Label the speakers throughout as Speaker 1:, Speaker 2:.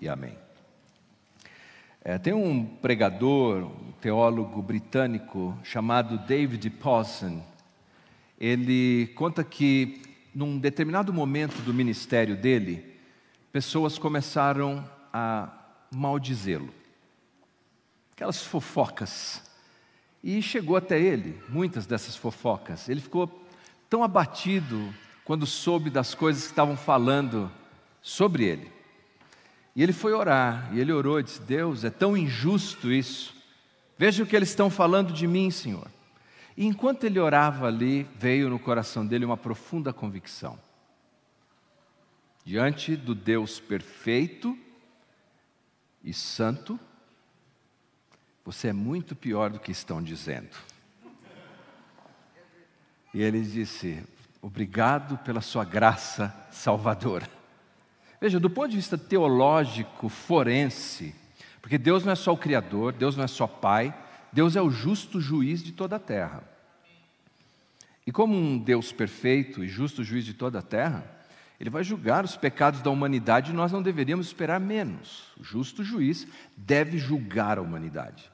Speaker 1: E amém. É, tem um pregador, um teólogo britânico chamado David Pawson. Ele conta que, num determinado momento do ministério dele, pessoas começaram a maldizê-lo. Aquelas fofocas. E chegou até ele, muitas dessas fofocas. Ele ficou tão abatido quando soube das coisas que estavam falando sobre ele. E ele foi orar, e ele orou e disse: Deus, é tão injusto isso. Veja o que eles estão falando de mim, Senhor. E enquanto ele orava ali, veio no coração dele uma profunda convicção. Diante do Deus perfeito e santo, você é muito pior do que estão dizendo. E ele disse: Obrigado pela sua graça salvadora. Veja, do ponto de vista teológico, forense, porque Deus não é só o Criador, Deus não é só Pai, Deus é o justo juiz de toda a terra. E como um Deus perfeito e justo juiz de toda a terra, ele vai julgar os pecados da humanidade e nós não deveríamos esperar menos. O justo juiz deve julgar a humanidade.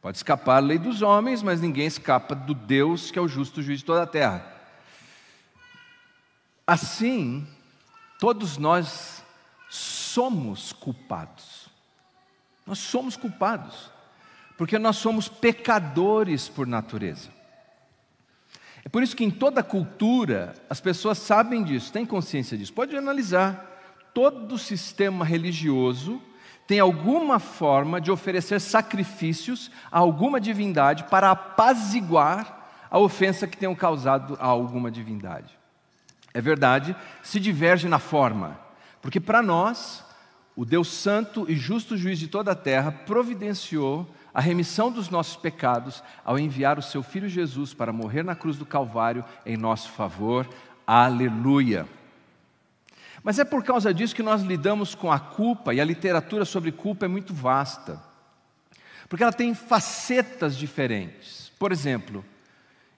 Speaker 1: Pode escapar a lei dos homens, mas ninguém escapa do Deus que é o justo juiz de toda a terra. Assim, todos nós somos culpados. Nós somos culpados, porque nós somos pecadores por natureza. É por isso que em toda cultura as pessoas sabem disso, têm consciência disso. Pode analisar. Todo sistema religioso tem alguma forma de oferecer sacrifícios a alguma divindade para apaziguar a ofensa que tenham causado a alguma divindade. É verdade, se diverge na forma. Porque para nós, o Deus Santo e justo juiz de toda a terra providenciou a remissão dos nossos pecados ao enviar o seu filho Jesus para morrer na cruz do Calvário em nosso favor. Aleluia. Mas é por causa disso que nós lidamos com a culpa, e a literatura sobre culpa é muito vasta. Porque ela tem facetas diferentes. Por exemplo,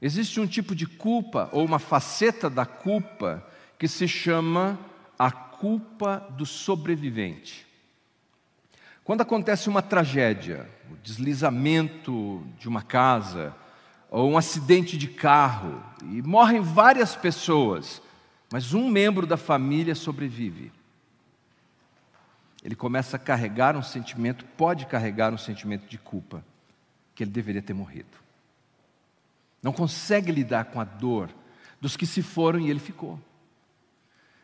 Speaker 1: existe um tipo de culpa, ou uma faceta da culpa, que se chama a culpa do sobrevivente. Quando acontece uma tragédia, o deslizamento de uma casa, ou um acidente de carro, e morrem várias pessoas, mas um membro da família sobrevive. Ele começa a carregar um sentimento, pode carregar um sentimento de culpa, que ele deveria ter morrido. Não consegue lidar com a dor dos que se foram e ele ficou.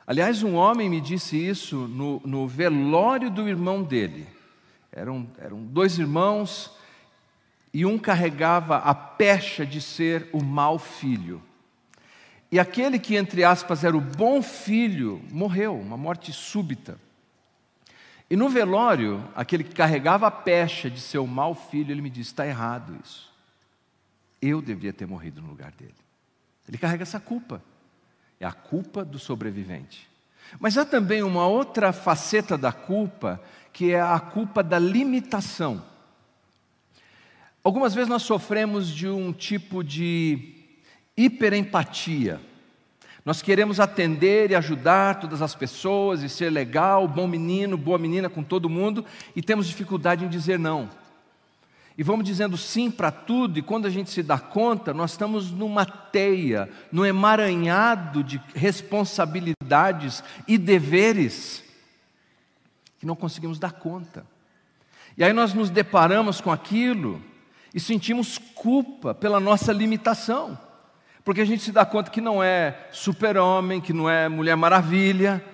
Speaker 1: Aliás, um homem me disse isso no, no velório do irmão dele. Eram, eram dois irmãos e um carregava a pecha de ser o mau filho. E aquele que, entre aspas, era o bom filho, morreu, uma morte súbita. E no velório, aquele que carregava a pecha de ser o mau filho, ele me disse: está errado isso. Eu deveria ter morrido no lugar dele. Ele carrega essa culpa. É a culpa do sobrevivente. Mas há também uma outra faceta da culpa, que é a culpa da limitação. Algumas vezes nós sofremos de um tipo de hiperempatia. Nós queremos atender e ajudar todas as pessoas e ser legal, bom menino, boa menina com todo mundo, e temos dificuldade em dizer não e vamos dizendo sim para tudo, e quando a gente se dá conta, nós estamos numa teia, num emaranhado de responsabilidades e deveres. que não conseguimos dar conta. E aí nós nos deparamos com aquilo e sentimos culpa pela nossa limitação, porque a gente se dá conta que não é super-homem, que não é mulher maravilha.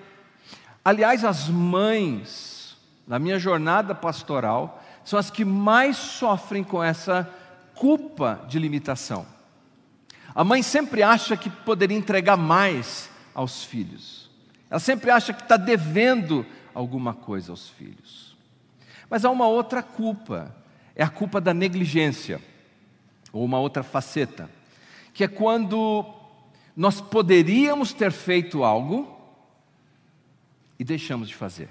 Speaker 1: Aliás, as mães, na minha jornada pastoral, são as que mais sofrem com essa culpa de limitação. A mãe sempre acha que poderia entregar mais aos filhos. Ela sempre acha que está devendo alguma coisa aos filhos. Mas há uma outra culpa, é a culpa da negligência, ou uma outra faceta, que é quando nós poderíamos ter feito algo e deixamos de fazer.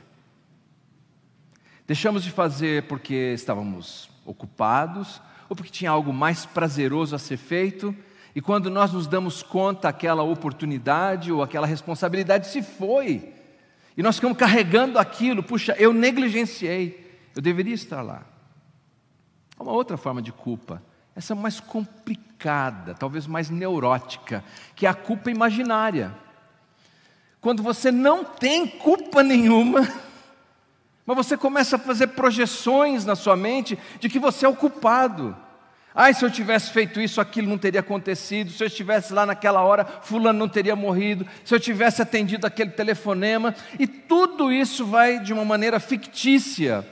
Speaker 1: Deixamos de fazer porque estávamos ocupados, ou porque tinha algo mais prazeroso a ser feito, e quando nós nos damos conta, aquela oportunidade ou aquela responsabilidade se foi. E nós ficamos carregando aquilo, puxa, eu negligenciei, eu deveria estar lá. Há uma outra forma de culpa, essa mais complicada, talvez mais neurótica, que é a culpa imaginária. Quando você não tem culpa nenhuma, mas você começa a fazer projeções na sua mente de que você é o culpado. Ai, se eu tivesse feito isso, aquilo não teria acontecido. Se eu estivesse lá naquela hora, Fulano não teria morrido. Se eu tivesse atendido aquele telefonema. E tudo isso vai de uma maneira fictícia,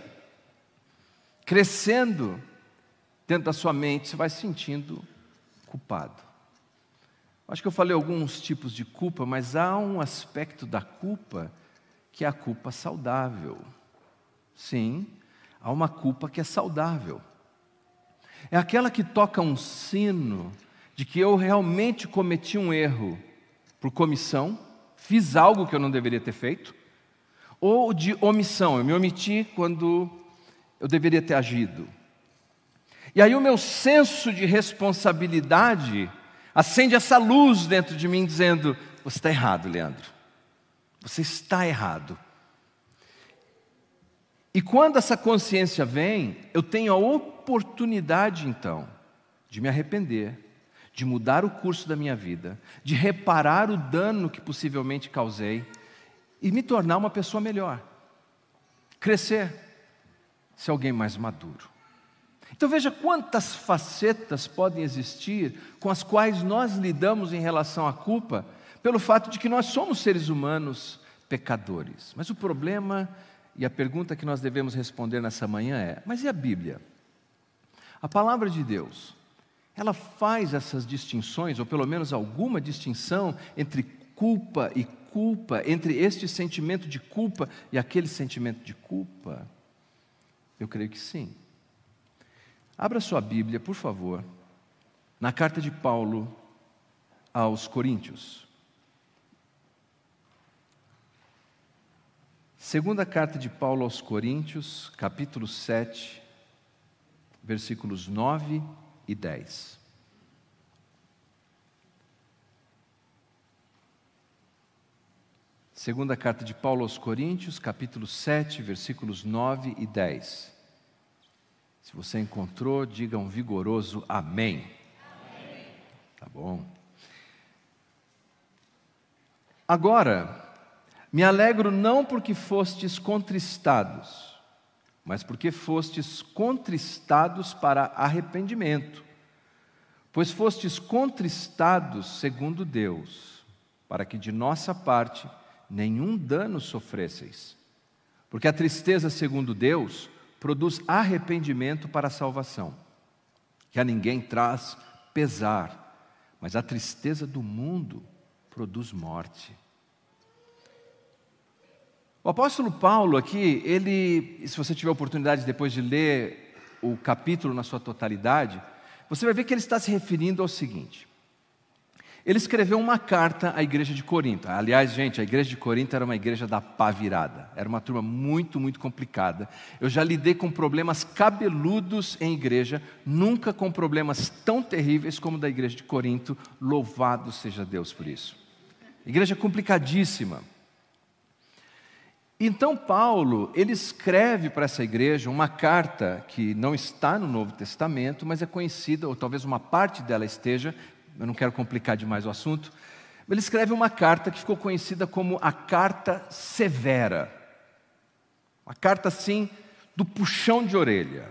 Speaker 1: crescendo dentro da sua mente. Você vai se sentindo culpado. Acho que eu falei alguns tipos de culpa, mas há um aspecto da culpa que é a culpa saudável. Sim, há uma culpa que é saudável. É aquela que toca um sino de que eu realmente cometi um erro por comissão, fiz algo que eu não deveria ter feito, ou de omissão, eu me omiti quando eu deveria ter agido. E aí o meu senso de responsabilidade acende essa luz dentro de mim, dizendo: Você está errado, Leandro. Você está errado. E quando essa consciência vem, eu tenho a oportunidade então de me arrepender, de mudar o curso da minha vida, de reparar o dano que possivelmente causei e me tornar uma pessoa melhor. Crescer, ser alguém mais maduro. Então veja quantas facetas podem existir com as quais nós lidamos em relação à culpa, pelo fato de que nós somos seres humanos pecadores. Mas o problema e a pergunta que nós devemos responder nessa manhã é: mas e a Bíblia? A palavra de Deus, ela faz essas distinções, ou pelo menos alguma distinção, entre culpa e culpa, entre este sentimento de culpa e aquele sentimento de culpa? Eu creio que sim. Abra sua Bíblia, por favor, na carta de Paulo aos Coríntios. Segunda carta de Paulo aos Coríntios, capítulo 7, versículos 9 e 10. Segunda carta de Paulo aos Coríntios, capítulo 7, versículos 9 e 10. Se você encontrou, diga um vigoroso amém. amém. Tá bom. Agora, me alegro não porque fostes contristados, mas porque fostes contristados para arrependimento. Pois fostes contristados segundo Deus, para que de nossa parte nenhum dano sofresseis. Porque a tristeza segundo Deus produz arrependimento para a salvação, que a ninguém traz pesar, mas a tristeza do mundo produz morte. O apóstolo Paulo aqui, ele, se você tiver oportunidade depois de ler o capítulo na sua totalidade, você vai ver que ele está se referindo ao seguinte: ele escreveu uma carta à igreja de Corinto. Aliás, gente, a igreja de Corinto era uma igreja da pá virada. Era uma turma muito, muito complicada. Eu já lidei com problemas cabeludos em igreja, nunca com problemas tão terríveis como da igreja de Corinto. Louvado seja Deus por isso. Igreja complicadíssima. Então Paulo, ele escreve para essa igreja uma carta que não está no Novo Testamento, mas é conhecida, ou talvez uma parte dela esteja, eu não quero complicar demais o assunto. Ele escreve uma carta que ficou conhecida como a carta severa. A carta, assim, do puxão de orelha.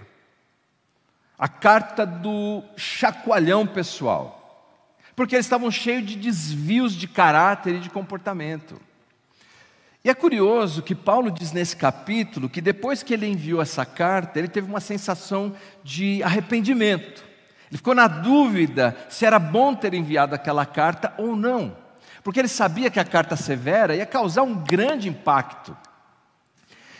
Speaker 1: A carta do chacoalhão pessoal. Porque eles estavam cheios de desvios de caráter e de comportamento. E é curioso que Paulo diz nesse capítulo que depois que ele enviou essa carta, ele teve uma sensação de arrependimento. Ele ficou na dúvida se era bom ter enviado aquela carta ou não, porque ele sabia que a carta severa ia causar um grande impacto.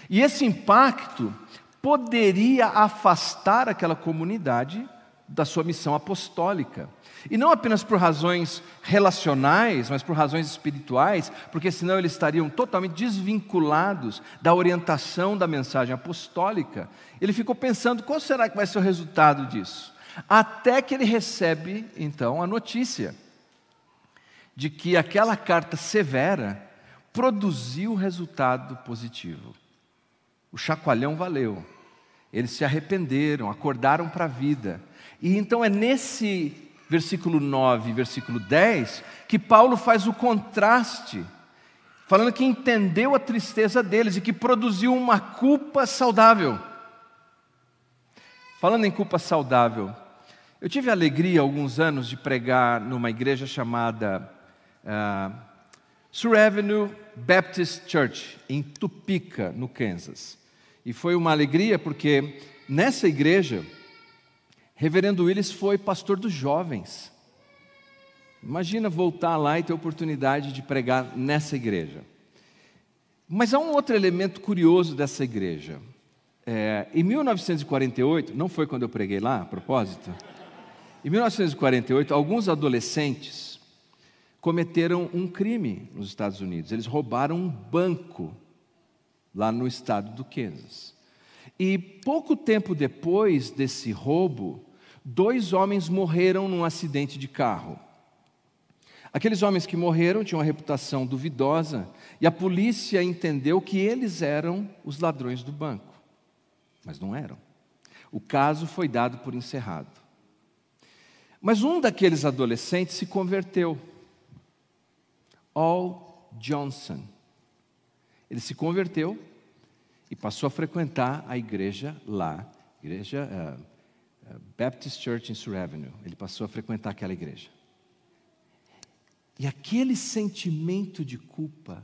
Speaker 1: E esse impacto poderia afastar aquela comunidade da sua missão apostólica. E não apenas por razões relacionais, mas por razões espirituais, porque senão eles estariam totalmente desvinculados da orientação da mensagem apostólica. Ele ficou pensando qual será que vai ser o resultado disso. Até que ele recebe, então, a notícia de que aquela carta severa produziu resultado positivo. O chacoalhão valeu. Eles se arrependeram, acordaram para a vida. E então é nesse versículo 9 versículo 10, que Paulo faz o contraste, falando que entendeu a tristeza deles e que produziu uma culpa saudável. Falando em culpa saudável, eu tive a alegria alguns anos de pregar numa igreja chamada uh, Sur Avenue Baptist Church, em Tupeka, no Kansas. E foi uma alegria porque nessa igreja, Reverendo Willis foi pastor dos jovens. Imagina voltar lá e ter oportunidade de pregar nessa igreja. Mas há um outro elemento curioso dessa igreja. É, em 1948, não foi quando eu preguei lá, a propósito. Em 1948, alguns adolescentes cometeram um crime nos Estados Unidos. Eles roubaram um banco lá no estado do Kansas. E pouco tempo depois desse roubo, dois homens morreram num acidente de carro. Aqueles homens que morreram tinham uma reputação duvidosa e a polícia entendeu que eles eram os ladrões do banco, mas não eram. O caso foi dado por encerrado. Mas um daqueles adolescentes se converteu, Al Johnson. Ele se converteu e passou a frequentar a igreja lá, igreja uh, Baptist Church in Sur Avenue. Ele passou a frequentar aquela igreja. E aquele sentimento de culpa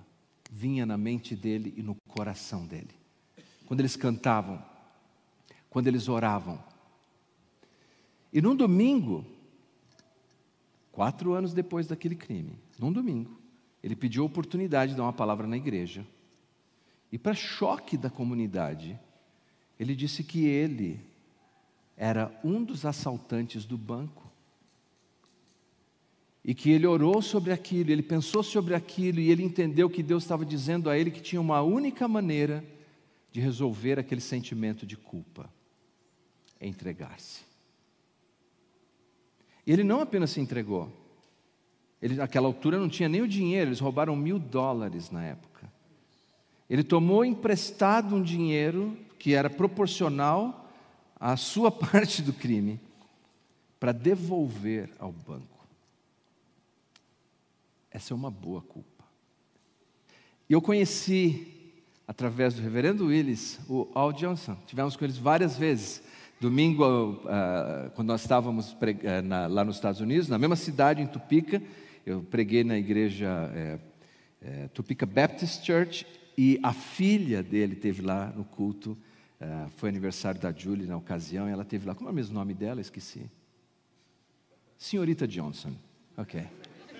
Speaker 1: vinha na mente dele e no coração dele. Quando eles cantavam, quando eles oravam. E num domingo, quatro anos depois daquele crime, num domingo, ele pediu a oportunidade de dar uma palavra na igreja. E para choque da comunidade, ele disse que ele era um dos assaltantes do banco. E que ele orou sobre aquilo, ele pensou sobre aquilo e ele entendeu que Deus estava dizendo a ele que tinha uma única maneira de resolver aquele sentimento de culpa: é entregar-se. E ele não apenas se entregou, ele naquela altura não tinha nem o dinheiro, eles roubaram mil dólares na época. Ele tomou emprestado um dinheiro que era proporcional a sua parte do crime para devolver ao banco. Essa é uma boa culpa. E eu conheci, através do reverendo Willis, o Al Johnson. Tivemos com eles várias vezes. Domingo, uh, quando nós estávamos na, lá nos Estados Unidos, na mesma cidade, em Tupica, eu preguei na igreja é, é, Tupica Baptist Church e a filha dele teve lá no culto Uh, foi aniversário da Julie na ocasião e ela teve lá. Como é o mesmo nome dela? Esqueci. Senhorita Johnson. Ok.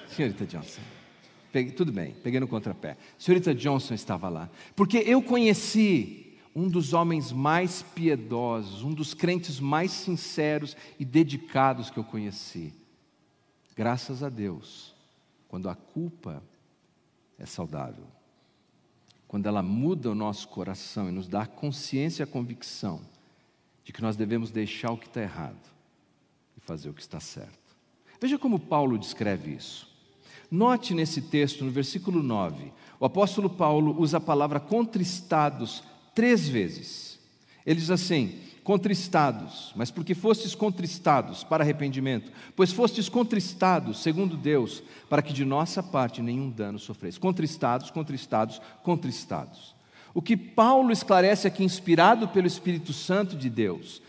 Speaker 1: Senhorita Johnson. Peguei, tudo bem, peguei no contrapé. Senhorita Johnson estava lá. Porque eu conheci um dos homens mais piedosos, um dos crentes mais sinceros e dedicados que eu conheci. Graças a Deus, quando a culpa é saudável quando ela muda o nosso coração e nos dá a consciência e a convicção de que nós devemos deixar o que está errado e fazer o que está certo. Veja como Paulo descreve isso. Note nesse texto, no versículo 9, o apóstolo Paulo usa a palavra contristados três vezes. Ele diz assim: contristados, mas porque fostes contristados para arrependimento, pois fostes contristados, segundo Deus, para que de nossa parte nenhum dano sofreis. Contristados, contristados, contristados. O que Paulo esclarece aqui, inspirado pelo Espírito Santo de Deus,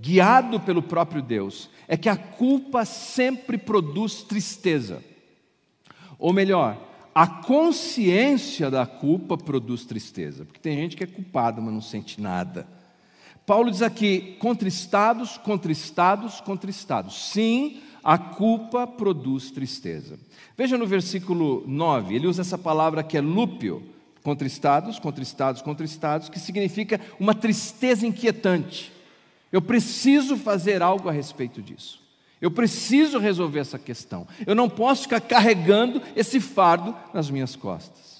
Speaker 1: guiado pelo próprio Deus, é que a culpa sempre produz tristeza. Ou melhor, a consciência da culpa produz tristeza, porque tem gente que é culpada, mas não sente nada. Paulo diz aqui: contristados, contristados, contristados. Sim, a culpa produz tristeza. Veja no versículo 9, ele usa essa palavra que é lúpio, contristados, contristados, contristados, que significa uma tristeza inquietante. Eu preciso fazer algo a respeito disso. Eu preciso resolver essa questão. Eu não posso ficar carregando esse fardo nas minhas costas.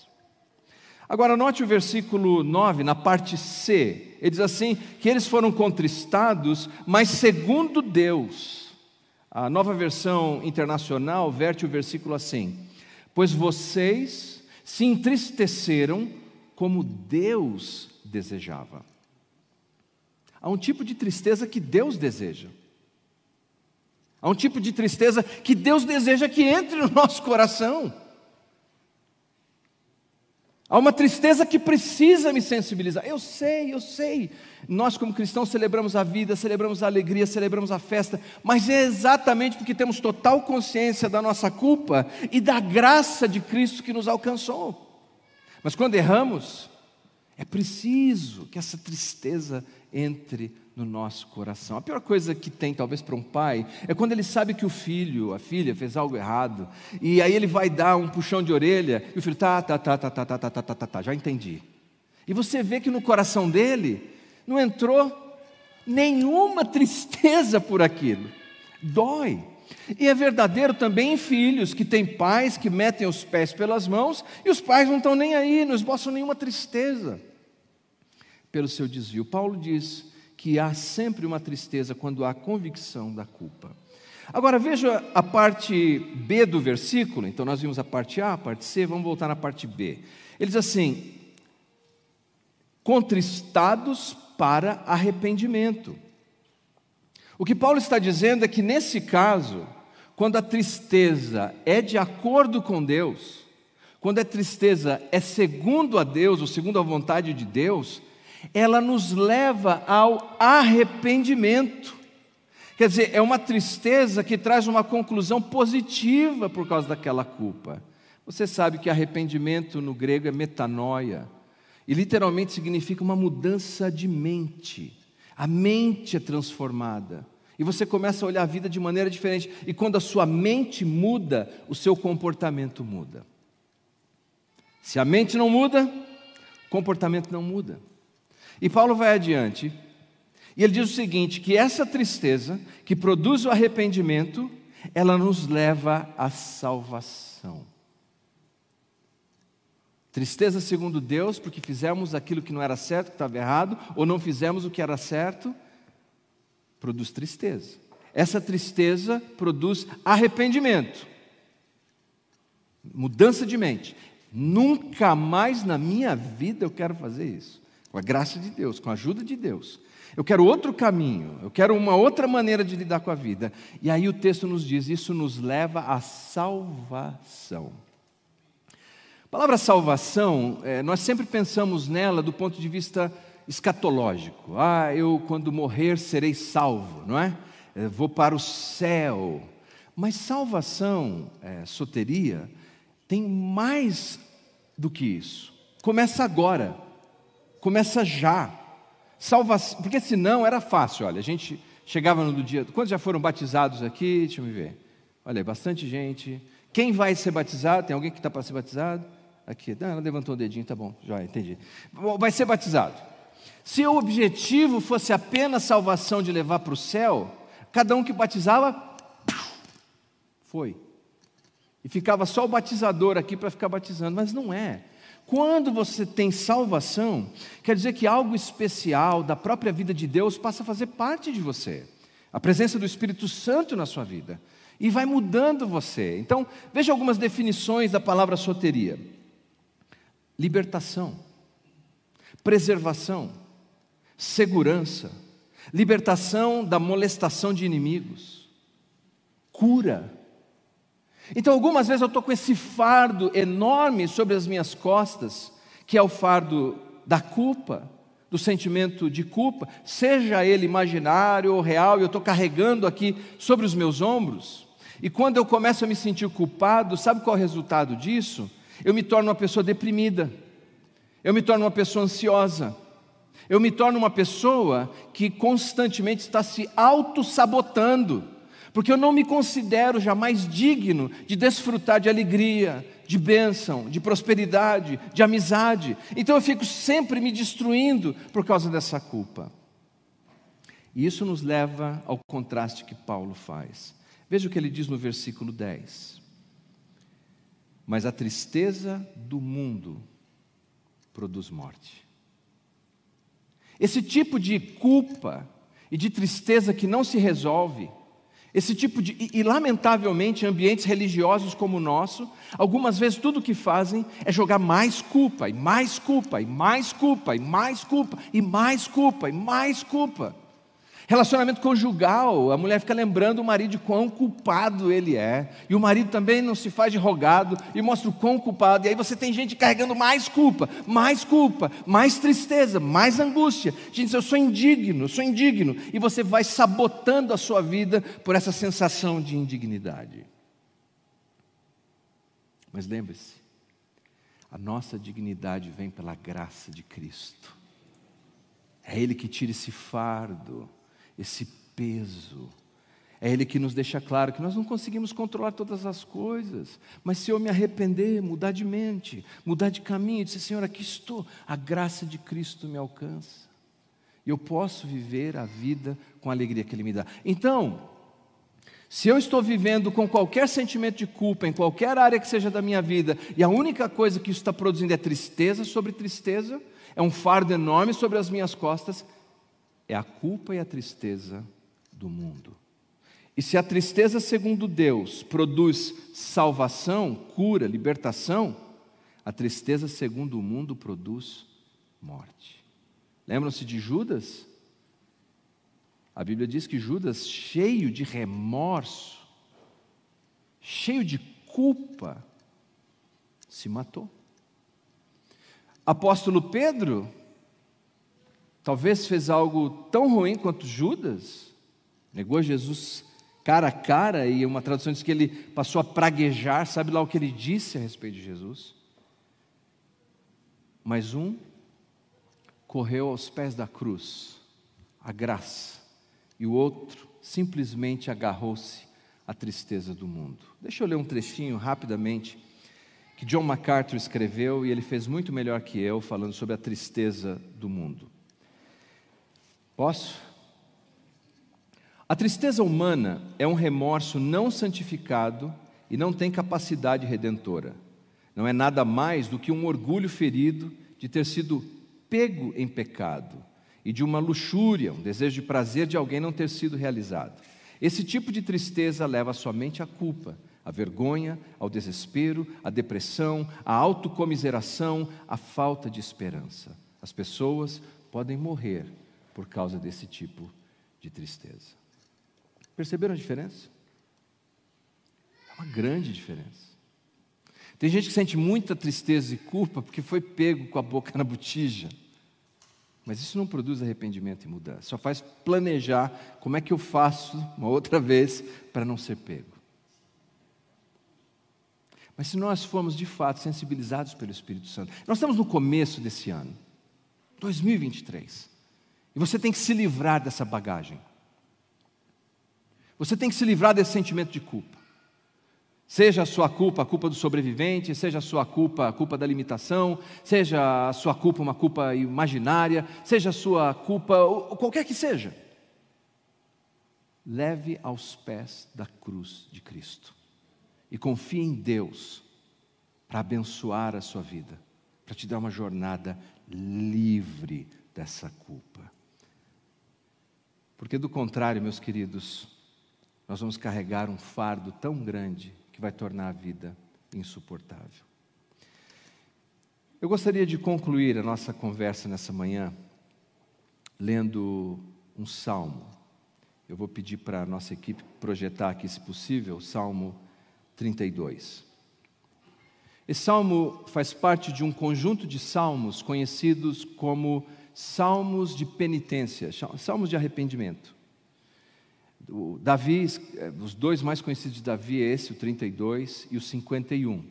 Speaker 1: Agora, note o versículo 9, na parte C. Ele diz assim: que eles foram contristados, mas segundo Deus. A nova versão internacional verte o versículo assim: Pois vocês se entristeceram como Deus desejava. Há um tipo de tristeza que Deus deseja. Há um tipo de tristeza que Deus deseja que entre no nosso coração. Há uma tristeza que precisa me sensibilizar. Eu sei, eu sei. Nós, como cristãos, celebramos a vida, celebramos a alegria, celebramos a festa, mas é exatamente porque temos total consciência da nossa culpa e da graça de Cristo que nos alcançou. Mas quando erramos, é preciso que essa tristeza entre no nosso coração. A pior coisa que tem, talvez, para um pai, é quando ele sabe que o filho, a filha, fez algo errado, e aí ele vai dar um puxão de orelha, e o filho, tá, tá, tá, tá, tá, tá, tá, tá, tá, tá, tá já entendi. E você vê que no coração dele não entrou nenhuma tristeza por aquilo. Dói. E é verdadeiro também em filhos que têm pais que metem os pés pelas mãos e os pais não estão nem aí, não esboçam nenhuma tristeza pelo seu desvio. Paulo diz que há sempre uma tristeza quando há convicção da culpa. Agora veja a parte B do versículo, então nós vimos a parte A, a parte C, vamos voltar na parte B. Ele diz assim: contristados para arrependimento. O que Paulo está dizendo é que nesse caso, quando a tristeza é de acordo com Deus, quando a tristeza é segundo a Deus, ou segundo a vontade de Deus, ela nos leva ao arrependimento. Quer dizer, é uma tristeza que traz uma conclusão positiva por causa daquela culpa. Você sabe que arrependimento no grego é metanoia, e literalmente significa uma mudança de mente. A mente é transformada. E você começa a olhar a vida de maneira diferente. E quando a sua mente muda, o seu comportamento muda. Se a mente não muda, o comportamento não muda. E Paulo vai adiante, e ele diz o seguinte: que essa tristeza que produz o arrependimento, ela nos leva à salvação. Tristeza segundo Deus, porque fizemos aquilo que não era certo, que estava errado, ou não fizemos o que era certo, produz tristeza. Essa tristeza produz arrependimento, mudança de mente. Nunca mais na minha vida eu quero fazer isso com a graça de Deus, com a ajuda de Deus. Eu quero outro caminho, eu quero uma outra maneira de lidar com a vida. E aí o texto nos diz: isso nos leva à salvação. A palavra salvação, é, nós sempre pensamos nela do ponto de vista escatológico. Ah, eu quando morrer serei salvo, não é? É, vou para o céu. Mas salvação, é, soteria, tem mais do que isso. Começa agora. Começa já. Salvação, porque senão era fácil, olha, a gente chegava no dia. Quantos já foram batizados aqui? Deixa eu ver. Olha, bastante gente. Quem vai ser batizado? Tem alguém que está para ser batizado? Aqui, ah, ela levantou o dedinho, tá bom, já entendi. Vai ser batizado. Se o objetivo fosse apenas salvação de levar para o céu, cada um que batizava, foi. E ficava só o batizador aqui para ficar batizando, mas não é. Quando você tem salvação, quer dizer que algo especial da própria vida de Deus passa a fazer parte de você. A presença do Espírito Santo na sua vida. E vai mudando você. Então, veja algumas definições da palavra soteria: libertação, preservação, segurança, libertação da molestação de inimigos, cura, então, algumas vezes eu estou com esse fardo enorme sobre as minhas costas, que é o fardo da culpa, do sentimento de culpa, seja ele imaginário ou real, eu estou carregando aqui sobre os meus ombros. E quando eu começo a me sentir culpado, sabe qual é o resultado disso? Eu me torno uma pessoa deprimida, eu me torno uma pessoa ansiosa, eu me torno uma pessoa que constantemente está se auto-sabotando, porque eu não me considero jamais digno de desfrutar de alegria, de bênção, de prosperidade, de amizade. Então eu fico sempre me destruindo por causa dessa culpa. E isso nos leva ao contraste que Paulo faz. Veja o que ele diz no versículo 10. Mas a tristeza do mundo produz morte. Esse tipo de culpa e de tristeza que não se resolve, esse tipo de. E, e, lamentavelmente, ambientes religiosos como o nosso, algumas vezes tudo o que fazem é jogar mais culpa, e mais culpa, e mais culpa, e mais culpa, e mais culpa, e mais culpa. Relacionamento conjugal, a mulher fica lembrando o marido de quão culpado ele é, e o marido também não se faz de rogado e mostra o quão culpado, e aí você tem gente carregando mais culpa, mais culpa, mais tristeza, mais angústia. Gente, eu sou indigno, sou indigno, e você vai sabotando a sua vida por essa sensação de indignidade. Mas lembre-se, a nossa dignidade vem pela graça de Cristo. É Ele que tira esse fardo esse peso. É Ele que nos deixa claro que nós não conseguimos controlar todas as coisas, mas se eu me arrepender, mudar de mente, mudar de caminho, dizer: Senhor, aqui estou, a graça de Cristo me alcança, e eu posso viver a vida com a alegria que Ele me dá. Então, se eu estou vivendo com qualquer sentimento de culpa, em qualquer área que seja da minha vida, e a única coisa que isso está produzindo é tristeza sobre tristeza, é um fardo enorme sobre as minhas costas, é a culpa e a tristeza do mundo. E se a tristeza, segundo Deus, produz salvação, cura, libertação, a tristeza, segundo o mundo, produz morte. Lembram-se de Judas? A Bíblia diz que Judas, cheio de remorso, cheio de culpa, se matou. Apóstolo Pedro, talvez fez algo tão ruim quanto Judas, negou Jesus cara a cara, e uma tradução diz que ele passou a praguejar, sabe lá o que ele disse a respeito de Jesus? Mas um correu aos pés da cruz, a graça, e o outro simplesmente agarrou-se à tristeza do mundo. Deixa eu ler um trechinho rapidamente que John MacArthur escreveu e ele fez muito melhor que eu, falando sobre a tristeza do mundo. Posso? A tristeza humana é um remorso não santificado e não tem capacidade redentora. Não é nada mais do que um orgulho ferido de ter sido pego em pecado e de uma luxúria, um desejo de prazer de alguém não ter sido realizado. Esse tipo de tristeza leva somente à culpa, à vergonha, ao desespero, à depressão, à autocomiseração, à falta de esperança. As pessoas podem morrer por causa desse tipo de tristeza. Perceberam a diferença? É uma grande diferença. Tem gente que sente muita tristeza e culpa porque foi pego com a boca na botija. Mas isso não produz arrependimento e mudança. Só faz planejar como é que eu faço uma outra vez para não ser pego. Mas se nós formos de fato sensibilizados pelo Espírito Santo, nós estamos no começo desse ano, 2023. E você tem que se livrar dessa bagagem. Você tem que se livrar desse sentimento de culpa. Seja a sua culpa a culpa do sobrevivente, seja a sua culpa a culpa da limitação, seja a sua culpa uma culpa imaginária, seja a sua culpa, qualquer que seja. Leve aos pés da cruz de Cristo e confie em Deus para abençoar a sua vida, para te dar uma jornada livre dessa culpa. Porque do contrário, meus queridos, nós vamos carregar um fardo tão grande que vai tornar a vida insuportável. Eu gostaria de concluir a nossa conversa nessa manhã lendo um salmo. Eu vou pedir para a nossa equipe projetar aqui, se possível, o Salmo 32. Esse salmo faz parte de um conjunto de salmos conhecidos como salmos de penitência, salmos de arrependimento. Davi, eh, os dois mais conhecidos de Davi é esse, o 32 e o 51. O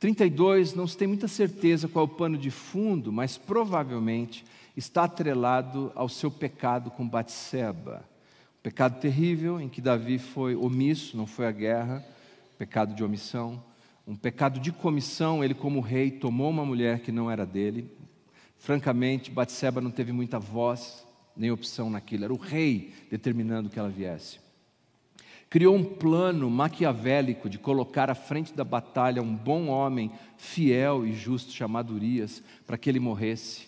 Speaker 1: 32 não se tem muita certeza qual é o pano de fundo, mas provavelmente está atrelado ao seu pecado com Batseba. Um pecado terrível em que Davi foi omisso, não foi à guerra, pecado de omissão. Um pecado de comissão, ele como rei tomou uma mulher que não era dele. Francamente, Batseba não teve muita voz nem opção naquilo, era o rei determinando que ela viesse. Criou um plano maquiavélico de colocar à frente da batalha um bom homem, fiel e justo, chamado Urias, para que ele morresse.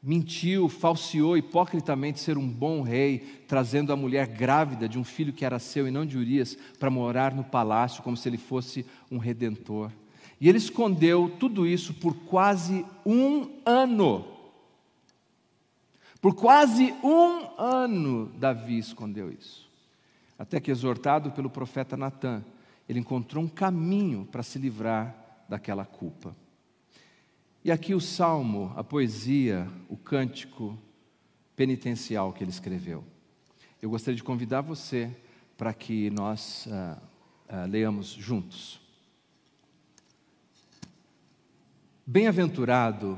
Speaker 1: Mentiu, falseou hipocritamente ser um bom rei, trazendo a mulher grávida de um filho que era seu e não de Urias, para morar no palácio, como se ele fosse um redentor. E ele escondeu tudo isso por quase um ano. Por quase um ano, Davi escondeu isso. Até que, exortado pelo profeta Natã, ele encontrou um caminho para se livrar daquela culpa. E aqui o salmo, a poesia, o cântico penitencial que ele escreveu. Eu gostaria de convidar você para que nós uh, uh, leamos juntos. Bem-aventurado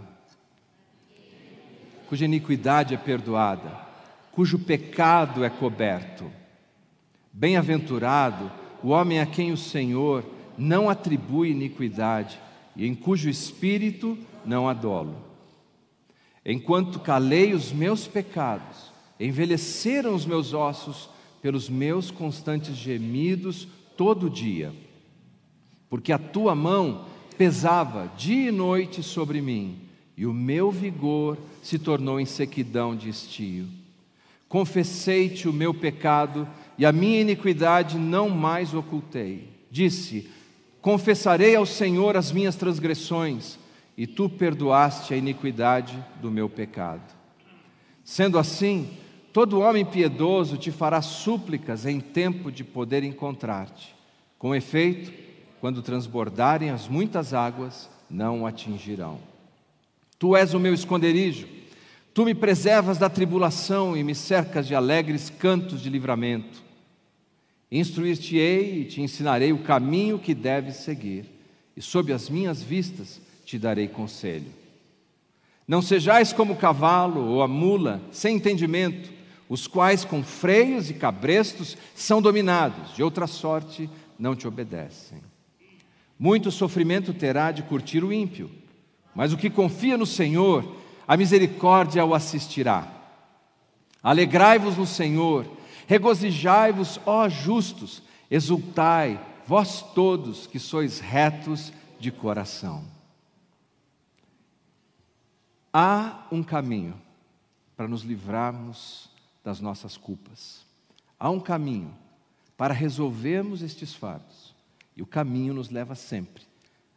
Speaker 1: cuja iniquidade é perdoada, cujo pecado é coberto. Bem-aventurado o homem a quem o Senhor não atribui iniquidade e em cujo espírito não há dolo. Enquanto calei os meus pecados, envelheceram os meus ossos pelos meus constantes gemidos todo dia, porque a tua mão pesava dia e noite sobre mim e o meu vigor se tornou em sequidão de estio. Confessei-te o meu pecado e a minha iniquidade não mais ocultei. Disse: Confessarei ao Senhor as minhas transgressões, e tu perdoaste a iniquidade do meu pecado. Sendo assim, todo homem piedoso te fará súplicas em tempo de poder encontrar-te. Com efeito, quando transbordarem as muitas águas, não o atingirão. Tu és o meu esconderijo, tu me preservas da tribulação e me cercas de alegres cantos de livramento. Instruir-te-ei e te ensinarei o caminho que deves seguir, e sob as minhas vistas te darei conselho. Não sejais como o cavalo ou a mula, sem entendimento, os quais com freios e cabrestos são dominados, de outra sorte não te obedecem. Muito sofrimento terá de curtir o ímpio mas o que confia no Senhor, a misericórdia o assistirá. Alegrai-vos no Senhor, regozijai-vos, ó justos, exultai, vós todos que sois retos de coração. Há um caminho para nos livrarmos das nossas culpas. Há um caminho para resolvermos estes fardos. E o caminho nos leva sempre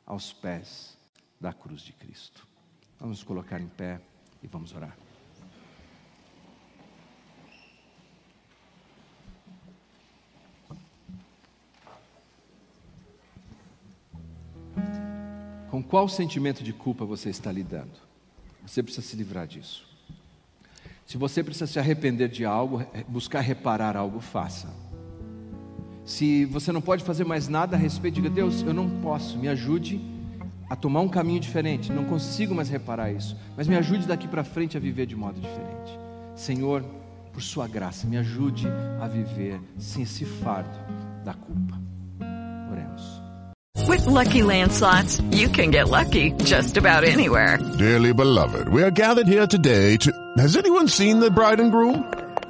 Speaker 1: aos pés da cruz de Cristo. Vamos nos colocar em pé e vamos orar. Com qual sentimento de culpa você está lidando? Você precisa se livrar disso. Se você precisa se arrepender de algo, buscar reparar algo, faça. Se você não pode fazer mais nada a respeito, diga: Deus, eu não posso, me ajude a tomar um caminho diferente. Não consigo mais reparar isso, mas me ajude daqui para frente a viver de modo diferente. Senhor, por Sua graça, me ajude a viver sem esse fardo da culpa. Oremos.
Speaker 2: With lucky landslots, you can get lucky just about anywhere.
Speaker 3: Dearly beloved, we are gathered here today to. Has anyone seen the bride and groom?